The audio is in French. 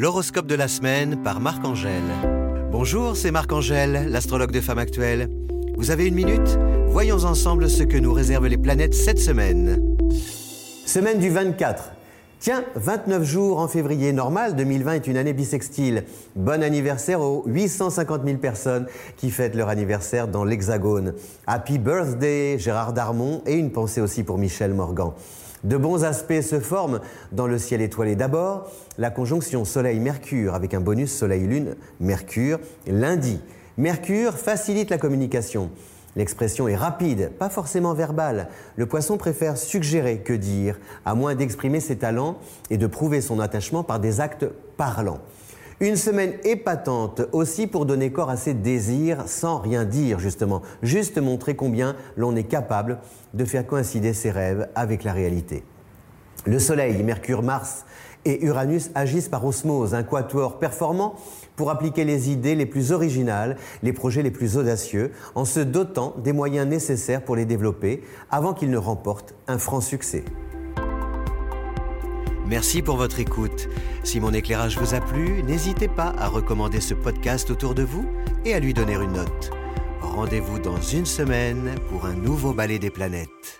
L'horoscope de la semaine par Marc-Angèle. Bonjour, c'est Marc-Angèle, l'astrologue de Femme Actuelle. Vous avez une minute? Voyons ensemble ce que nous réservent les planètes cette semaine. Semaine du 24. Tiens, 29 jours en février, normal, 2020 est une année bissextile. Bon anniversaire aux 850 000 personnes qui fêtent leur anniversaire dans l'Hexagone. Happy birthday Gérard Darmon et une pensée aussi pour Michel Morgan. De bons aspects se forment dans le ciel étoilé. D'abord, la conjonction Soleil-Mercure avec un bonus Soleil-Lune, Mercure, lundi. Mercure facilite la communication. L'expression est rapide, pas forcément verbale. Le poisson préfère suggérer que dire, à moins d'exprimer ses talents et de prouver son attachement par des actes parlants. Une semaine épatante aussi pour donner corps à ses désirs sans rien dire justement, juste montrer combien l'on est capable de faire coïncider ses rêves avec la réalité. Le Soleil, Mercure, Mars et Uranus agissent par osmose, un quatuor performant pour appliquer les idées les plus originales, les projets les plus audacieux, en se dotant des moyens nécessaires pour les développer avant qu'ils ne remportent un franc succès. Merci pour votre écoute. Si mon éclairage vous a plu, n'hésitez pas à recommander ce podcast autour de vous et à lui donner une note. Rendez-vous dans une semaine pour un nouveau ballet des planètes.